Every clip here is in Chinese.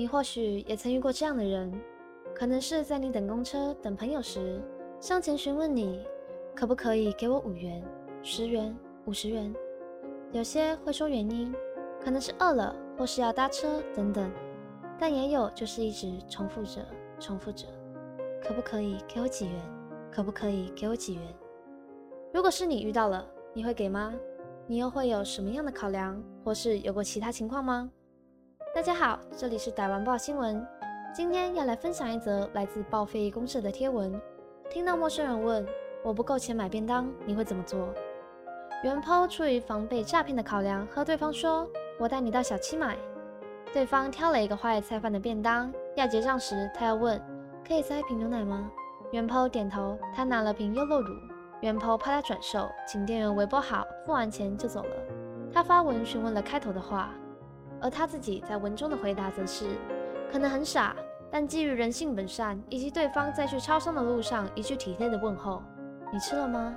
你或许也曾遇过这样的人，可能是在你等公车、等朋友时，上前询问你可不可以给我五元、十元、五十元。有些会说原因，可能是饿了或是要搭车等等，但也有就是一直重复着、重复着，可不可以给我几元？可不可以给我几元？如果是你遇到了，你会给吗？你又会有什么样的考量，或是有过其他情况吗？大家好，这里是台湾报新闻，今天要来分享一则来自报废公社的贴文。听到陌生人问我不够钱买便当，你会怎么做？原 po 出于防备诈骗的考量，和对方说：“我带你到小七买。”对方挑了一个花椰菜饭的便当，要结账时，他要问：“可以塞一瓶牛奶吗？”原 po 点头，他拿了瓶优酪乳。原 po 怕他转售，请店员微波好，付完钱就走了。他发文询问了开头的话。而他自己在文中的回答则是：可能很傻，但基于人性本善，以及对方在去超商的路上一句体贴的问候“你吃了吗”，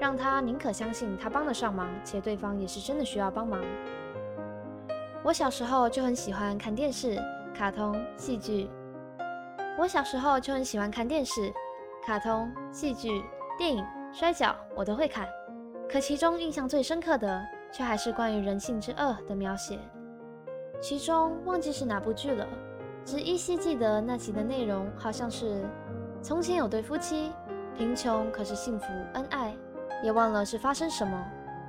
让他宁可相信他帮得上忙，且对方也是真的需要帮忙。我小时候就很喜欢看电视、卡通、戏剧。我小时候就很喜欢看电视、卡通、戏剧、电影、摔跤，我都会看。可其中印象最深刻的，却还是关于人性之恶的描写。其中忘记是哪部剧了，只依稀记得那集的内容，好像是从前有对夫妻，贫穷可是幸福恩爱，也忘了是发生什么。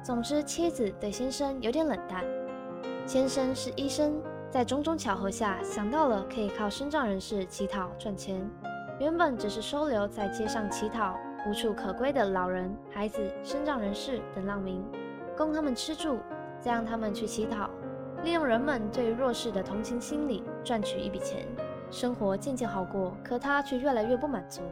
总之，妻子对先生有点冷淡。先生是医生，在种种巧合下想到了可以靠身障人士乞讨赚钱。原本只是收留在街上乞讨、无处可归的老人、孩子、身障人士等难民，供他们吃住，再让他们去乞讨。利用人们对弱势的同情心理赚取一笔钱，生活渐渐好过。可他却越来越不满足。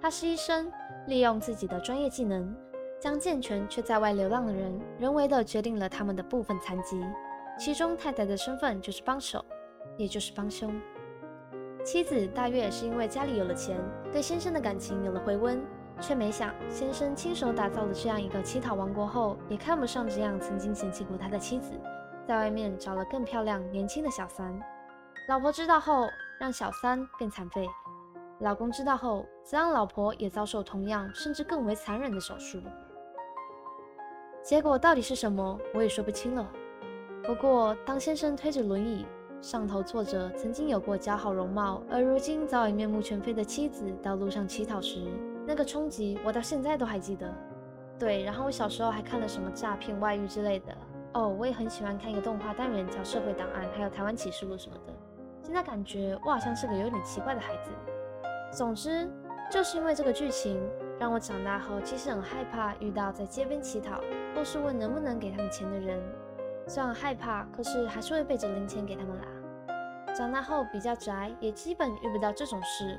他是医生，利用自己的专业技能，将健全却在外流浪的人人为的决定了他们的部分残疾。其中太太的身份就是帮手，也就是帮凶。妻子大约是因为家里有了钱，对先生的感情有了回温，却没想先生亲手打造了这样一个乞讨王国后，也看不上这样曾经嫌弃过他的妻子。在外面找了更漂亮、年轻的小三，老婆知道后让小三变残废，老公知道后则让老婆也遭受同样甚至更为残忍的手术。结果到底是什么，我也说不清了。不过，当先生推着轮椅，上头坐着曾经有过姣好容貌，而如今早已面目全非的妻子，到路上乞讨时，那个冲击我到现在都还记得。对，然后我小时候还看了什么诈骗、外遇之类的。哦，我也很喜欢看一个动画单元叫《社会档案》，还有《台湾启示录》什么的。现在感觉我好像是个有点奇怪的孩子。总之，就是因为这个剧情，让我长大后其实很害怕遇到在街边乞讨或是问能不能给他们钱的人。虽然害怕，可是还是会背着零钱给他们啦。长大后比较宅，也基本遇不到这种事。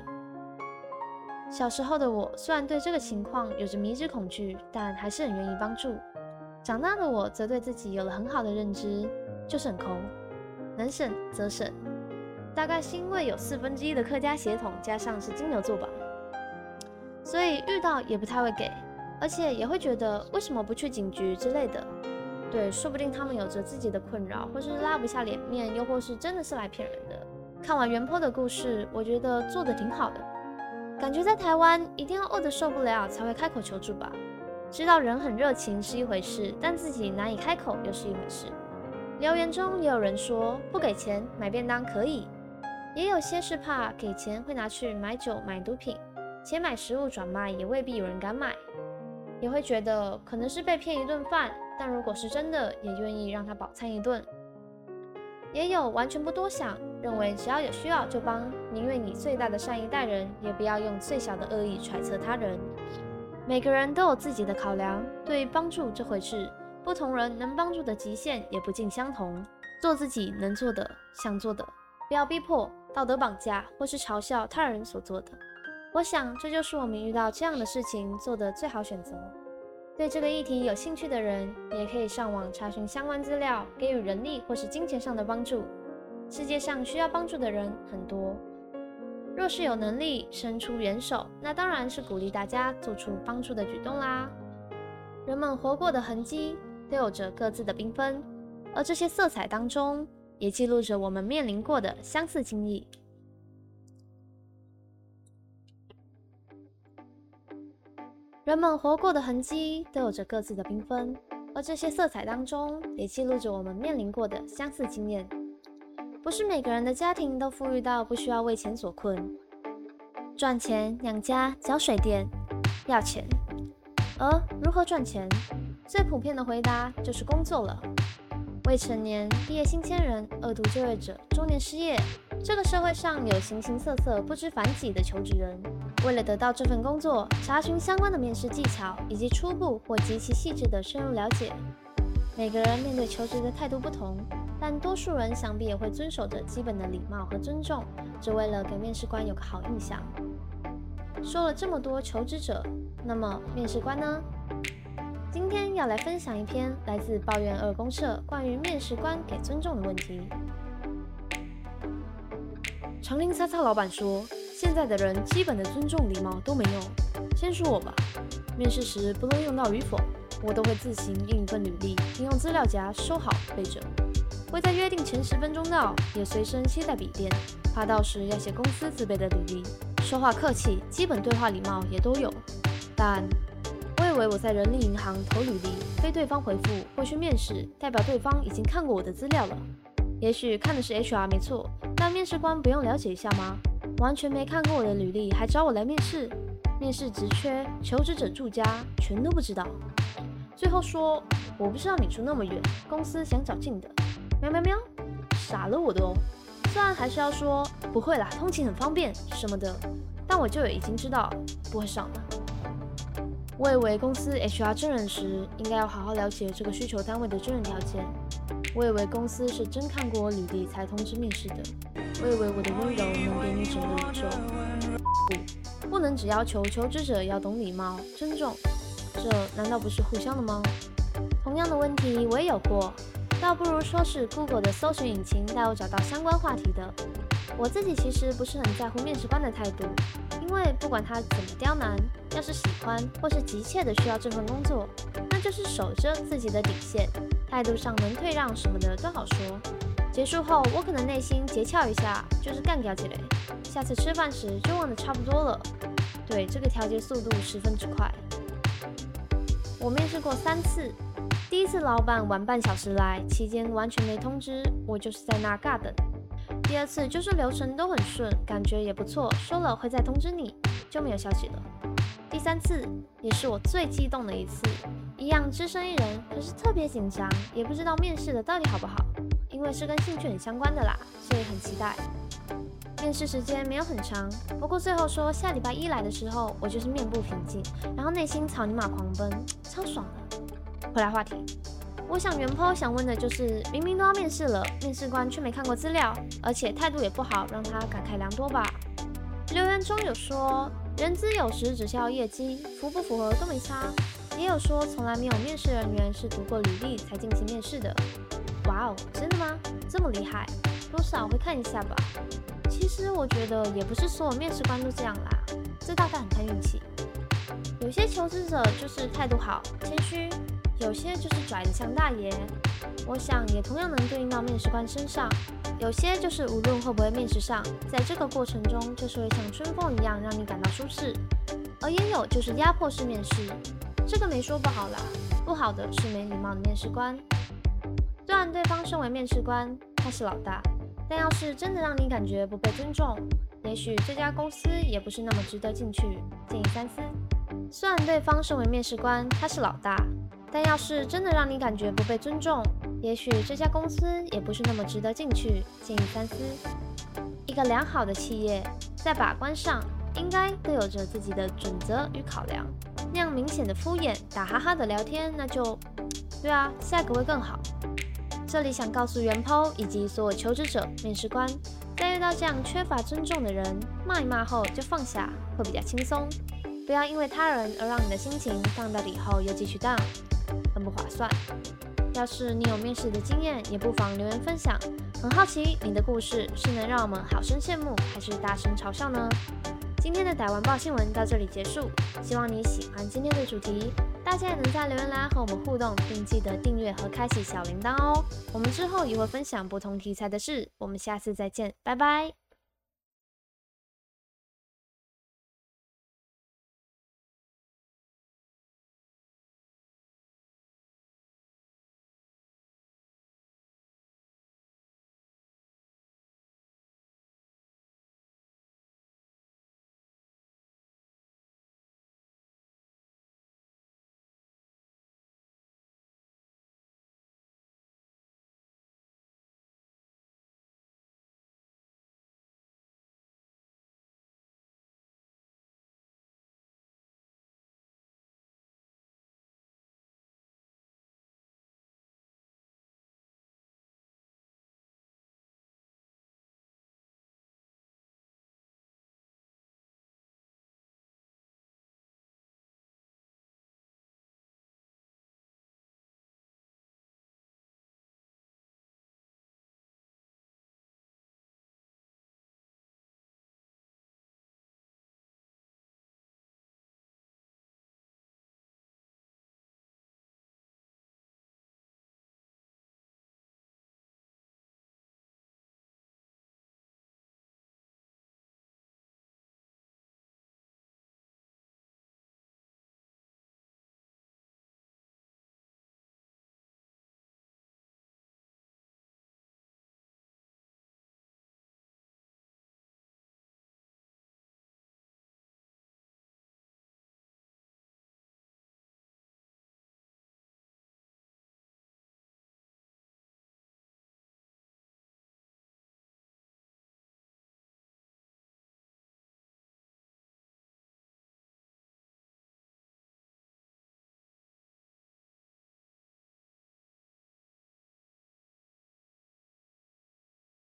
小时候的我虽然对这个情况有着迷之恐惧，但还是很愿意帮助。长大的我则对自己有了很好的认知，就是很抠，能省则省。大概是因为有四分之一的客家血统，加上是金牛座吧，所以遇到也不太会给，而且也会觉得为什么不去警局之类的。对，说不定他们有着自己的困扰，或是拉不下脸面，又或是真的是来骗人的。看完原坡的故事，我觉得做的挺好的，感觉在台湾一定要饿得受不了才会开口求助吧。知道人很热情是一回事，但自己难以开口又是一回事。留言中也有人说不给钱买便当可以，也有些是怕给钱会拿去买酒买毒品，且买食物转卖也未必有人敢买，也会觉得可能是被骗一顿饭，但如果是真的，也愿意让他饱餐一顿。也有完全不多想，认为只要有需要就帮，宁愿以最大的善意待人，也不要用最小的恶意揣测他人。每个人都有自己的考量，对帮助这回事，不同人能帮助的极限也不尽相同。做自己能做的、想做的，不要逼迫、道德绑架或是嘲笑他人所做的。我想，这就是我们遇到这样的事情做的最好选择。对这个议题有兴趣的人，也可以上网查询相关资料，给予人力或是金钱上的帮助。世界上需要帮助的人很多。若是有能力伸出援手，那当然是鼓励大家做出帮助的举动啦。人们活过的痕迹都有着各自的缤纷，而这些色彩当中，也记录着我们面临过的相似经历。人们活过的痕迹都有着各自的缤纷，而这些色彩当中也记录着我们面临过的相似经验。不是每个人的家庭都富裕到不需要为钱所困，赚钱养家、交水电要钱。而如何赚钱，最普遍的回答就是工作了。未成年、毕业新鲜人、二度就业者、中年失业，这个社会上有形形色色、不知凡几的求职人。为了得到这份工作，查询相关的面试技巧，以及初步或极其细致的深入了解。每个人面对求职的态度不同，但多数人想必也会遵守着基本的礼貌和尊重，只为了给面试官有个好印象。说了这么多求职者，那么面试官呢？今天要来分享一篇来自抱怨二公社关于面试官给尊重的问题。长林擦擦老板说。现在的人基本的尊重礼貌都没有。先说我吧，面试时不论用到与否，我都会自行印一份履历，并用资料夹收好备着。会在约定前十分钟到，也随身携带笔电，怕到时要写公司自备的履历。说话客气，基本对话礼貌也都有。但我以为我在人力银行投履历，被对方回复或去面试，代表对方已经看过我的资料了。也许看的是 HR 没错，但面试官不用了解一下吗？完全没看过我的履历，还找我来面试？面试职缺、求职者住家全都不知道。最后说我不知道你住那么远，公司想找近的。喵喵喵，傻了我的哦。虽然还是要说不会啦，通勤很方便什么的，但我就已经知道不会上了。我以为公司 HR 真人时应该要好好了解这个需求单位的真人条件。我以为公司是真看过履历才通知面试的。我以为我的温柔能给你整个宇宙。不，不能只要求求职者要懂礼貌、尊重，这难道不是互相的吗？同样的问题我也有过，倒不如说是 Google 的搜索引擎带我找到相关话题的。我自己其实不是很在乎面试官的态度，因为不管他怎么刁难，要是喜欢或是急切的需要这份工作，那就是守着自己的底线，态度上能退让什么的都好说。结束后，我可能内心结窍一下，就是干掉起来。下次吃饭时就忘得差不多了。对，这个调节速度十分之快。我面试过三次，第一次老板晚半小时来，期间完全没通知，我就是在那尬等。第二次就是流程都很顺，感觉也不错，说了会再通知你，就没有消息了。第三次也是我最激动的一次，一样只身一人，可是特别紧张，也不知道面试的到底好不好。因为是跟兴趣很相关的啦，所以很期待。面试时间没有很长，不过最后说下礼拜一来的时候，我就是面部平静，然后内心草泥马狂奔，超爽的。回来话题，我想原 po 想问的就是，明明都要面试了，面试官却没看过资料，而且态度也不好，让他感慨良多吧？留言中有说，人资有时只需要业绩，符不符合都没差，也有说从来没有面试人员是读过履历才进行面试的。哇哦，真的吗？这么厉害？多少会看一下吧。其实我觉得也不是所有面试官都这样啦，这大概很看运气。有些求职者就是态度好、谦虚，有些就是拽得像大爷。我想也同样能对应到面试官身上。有些就是无论会不会面试上，在这个过程中就是会像春风一样让你感到舒适。而也有就是压迫式面试，这个没说不好啦，不好的是没礼貌的面试官。虽然对方身为面试官，他是老大，但要是真的让你感觉不被尊重，也许这家公司也不是那么值得进去，建议三思。虽然对方身为面试官，他是老大，但要是真的让你感觉不被尊重，也许这家公司也不是那么值得进去，建议三思。一个良好的企业在把关上，应该都有着自己的准则与考量。那样明显的敷衍、打哈哈的聊天，那就，对啊，下个会更好。这里想告诉原剖以及所有求职者、面试官，在遇到这样缺乏尊重的人，骂一骂后就放下，会比较轻松。不要因为他人而让你的心情放到以后又继续 down，很不划算。要是你有面试的经验，也不妨留言分享。很好奇你的故事是能让我们好生羡慕，还是大声嘲笑呢？今天的逮完报新闻到这里结束，希望你喜欢今天的主题。大家也能在留言栏和我们互动，并记得订阅和开启小铃铛哦。我们之后也会分享不同题材的事，我们下次再见，拜拜。